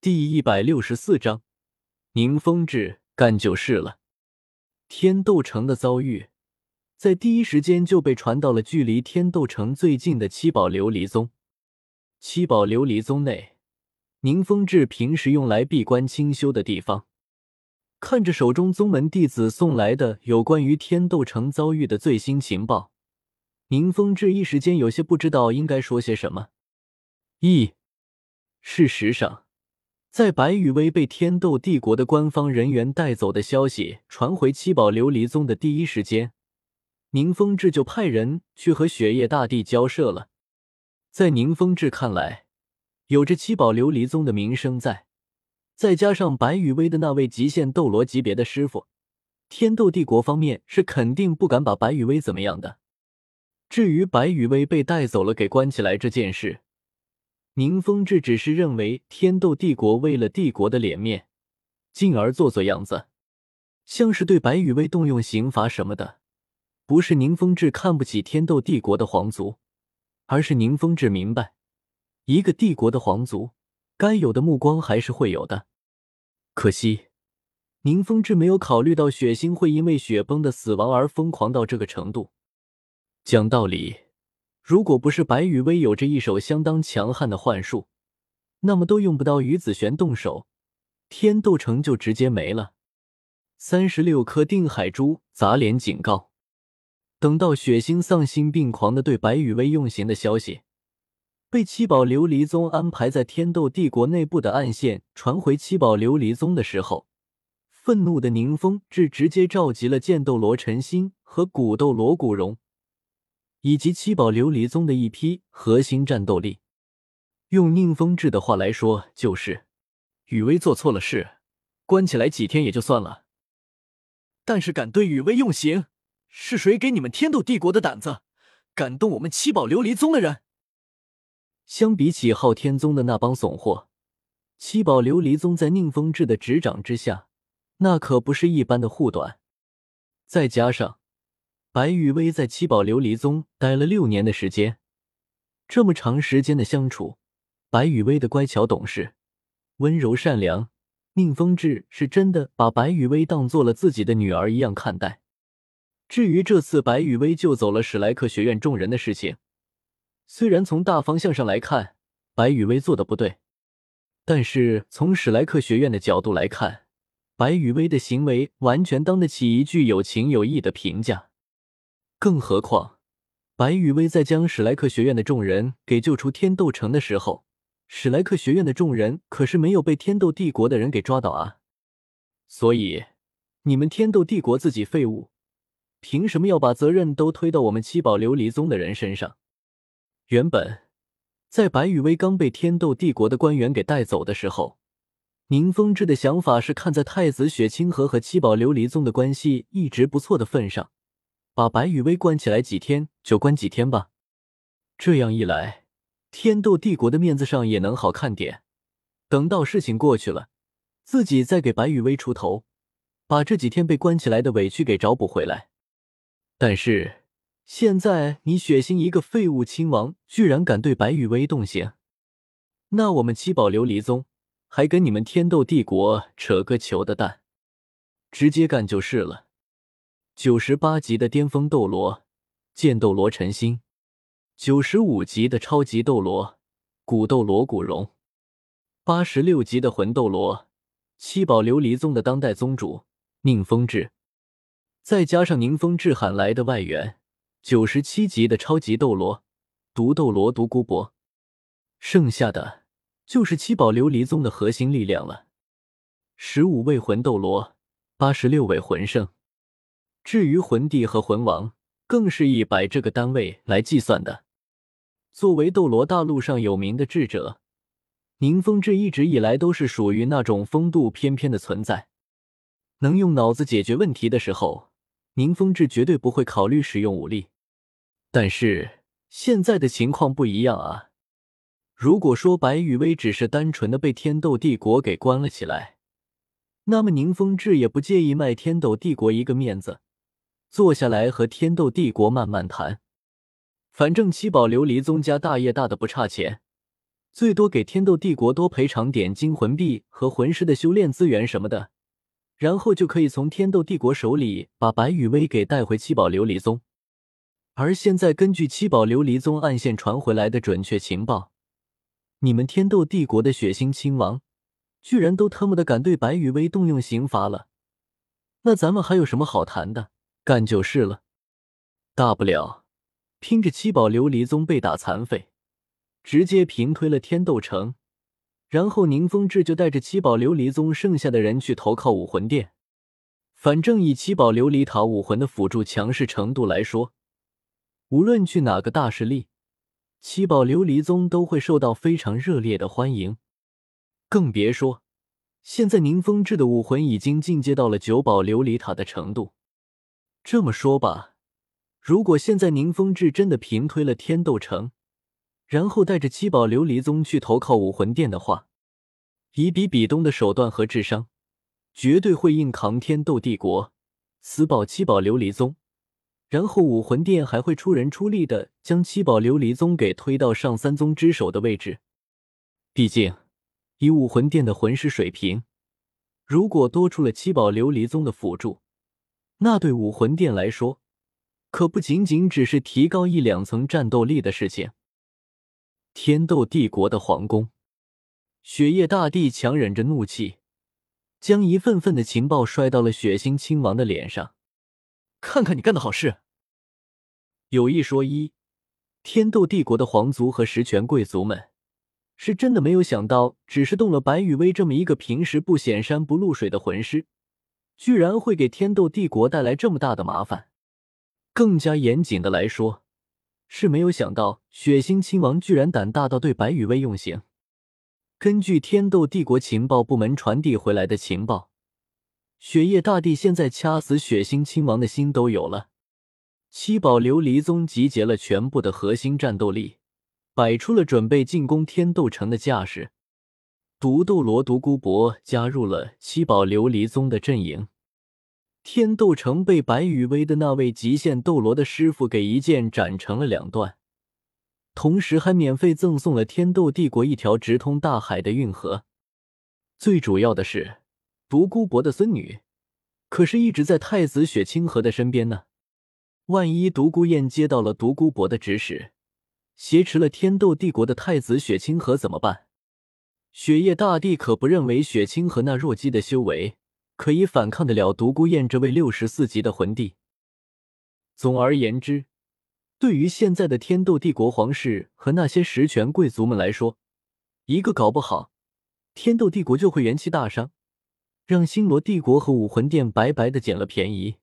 第一百六十四章，宁风致干就是了。天斗城的遭遇，在第一时间就被传到了距离天斗城最近的七宝琉璃宗。七宝琉璃宗内，宁风致平时用来闭关清修的地方，看着手中宗门弟子送来的有关于天斗城遭遇的最新情报，宁风致一时间有些不知道应该说些什么。一，事实上，在白羽薇被天斗帝国的官方人员带走的消息传回七宝琉璃宗的第一时间，宁风致就派人去和雪夜大帝交涉了。在宁风致看来，有着七宝琉璃宗的名声在，再加上白羽薇的那位极限斗罗级别的师傅，天斗帝国方面是肯定不敢把白羽薇怎么样的。至于白羽薇被带走了，给关起来这件事。宁风致只是认为天斗帝国为了帝国的脸面，进而做做样子，像是对白羽薇动用刑罚什么的。不是宁风致看不起天斗帝国的皇族，而是宁风致明白，一个帝国的皇族该有的目光还是会有的。可惜，宁风致没有考虑到血腥会因为雪崩的死亡而疯狂到这个程度。讲道理。如果不是白羽薇有着一手相当强悍的幻术，那么都用不到于子璇动手，天斗城就直接没了。三十六颗定海珠砸脸警告。等到血腥丧心病狂的对白羽薇用刑的消息被七宝琉璃宗安排在天斗帝国内部的暗线传回七宝琉璃宗的时候，愤怒的宁风致直接召集了剑斗罗陈心和古斗罗古荣。以及七宝琉璃宗的一批核心战斗力，用宁风致的话来说，就是雨薇做错了事，关起来几天也就算了。但是敢对雨薇用刑，是谁给你们天斗帝国的胆子，敢动我们七宝琉璃宗的人？相比起昊天宗的那帮怂货，七宝琉璃宗在宁风致的执掌之下，那可不是一般的护短。再加上。白羽薇在七宝琉璃宗待了六年的时间，这么长时间的相处，白羽薇的乖巧懂事、温柔善良，宁风致是真的把白羽薇当做了自己的女儿一样看待。至于这次白羽薇救走了史莱克学院众人的事情，虽然从大方向上来看，白羽薇做的不对，但是从史莱克学院的角度来看，白羽薇的行为完全当得起一句有情有义的评价。更何况，白羽薇在将史莱克学院的众人给救出天斗城的时候，史莱克学院的众人可是没有被天斗帝国的人给抓到啊！所以，你们天斗帝国自己废物，凭什么要把责任都推到我们七宝琉璃宗的人身上？原本，在白羽薇刚被天斗帝国的官员给带走的时候，宁风致的想法是看在太子雪清河和七宝琉璃宗的关系一直不错的份上。把白羽薇关起来几天就关几天吧，这样一来，天斗帝国的面子上也能好看点。等到事情过去了，自己再给白羽薇出头，把这几天被关起来的委屈给找补回来。但是现在你血腥一个废物亲王，居然敢对白羽薇动刑，那我们七宝琉璃宗还跟你们天斗帝国扯个球的蛋？直接干就是了。九十八级的巅峰斗罗剑斗罗陈心，九十五级的超级斗罗古斗罗古荣，八十六级的魂斗罗七宝琉璃宗的当代宗主宁风致，再加上宁风致喊来的外援九十七级的超级斗罗毒斗罗独孤博，剩下的就是七宝琉璃宗的核心力量了。十五位魂斗罗，八十六位魂圣。至于魂帝和魂王，更是以百这个单位来计算的。作为斗罗大陆上有名的智者，宁风致一直以来都是属于那种风度翩翩的存在。能用脑子解决问题的时候，宁风致绝对不会考虑使用武力。但是现在的情况不一样啊！如果说白羽薇只是单纯的被天斗帝国给关了起来，那么宁风致也不介意卖天斗帝国一个面子。坐下来和天斗帝国慢慢谈，反正七宝琉璃宗家大业大的不差钱，最多给天斗帝国多赔偿点金魂币和魂师的修炼资源什么的，然后就可以从天斗帝国手里把白羽薇给带回七宝琉璃宗。而现在，根据七宝琉璃宗暗线传回来的准确情报，你们天斗帝国的血腥亲王，居然都他妈的敢对白羽薇动用刑罚了，那咱们还有什么好谈的？干就是了，大不了拼着七宝琉璃宗被打残废，直接平推了天斗城，然后宁风致就带着七宝琉璃宗剩下的人去投靠武魂殿。反正以七宝琉璃塔武魂的辅助强势程度来说，无论去哪个大势力，七宝琉璃宗都会受到非常热烈的欢迎。更别说，现在宁风致的武魂已经进阶到了九宝琉璃塔的程度。这么说吧，如果现在宁风致真的平推了天斗城，然后带着七宝琉璃宗去投靠武魂殿的话，以比比东的手段和智商，绝对会硬扛天斗帝国，死保七宝琉璃宗。然后武魂殿还会出人出力的将七宝琉璃宗给推到上三宗之首的位置。毕竟，以武魂殿的魂师水平，如果多出了七宝琉璃宗的辅助，那对武魂殿来说，可不仅仅只是提高一两层战斗力的事情。天斗帝国的皇宫，雪夜大帝强忍着怒气，将一份份的情报摔到了血腥亲王的脸上。看看你干的好事。有一说一，天斗帝国的皇族和实权贵族们是真的没有想到，只是动了白羽薇这么一个平时不显山不露水的魂师，居然会给天斗帝国带来这么大的麻烦。更加严谨的来说，是没有想到血腥亲王居然胆大到对白羽薇用刑。根据天斗帝国情报部门传递回来的情报。雪夜大帝现在掐死血腥亲王的心都有了。七宝琉璃宗集结了全部的核心战斗力，摆出了准备进攻天斗城的架势。独斗罗独孤博加入了七宝琉璃宗的阵营。天斗城被白羽薇的那位极限斗罗的师傅给一剑斩成了两段，同时还免费赠送了天斗帝国一条直通大海的运河。最主要的是。独孤博的孙女，可是一直在太子雪清河的身边呢。万一独孤雁接到了独孤博的指使，挟持了天斗帝国的太子雪清河怎么办？雪夜大帝可不认为雪清河那弱鸡的修为可以反抗得了独孤雁这位六十四级的魂帝。总而言之，对于现在的天斗帝国皇室和那些实权贵族们来说，一个搞不好，天斗帝国就会元气大伤。让星罗帝国和武魂殿白白的捡了便宜。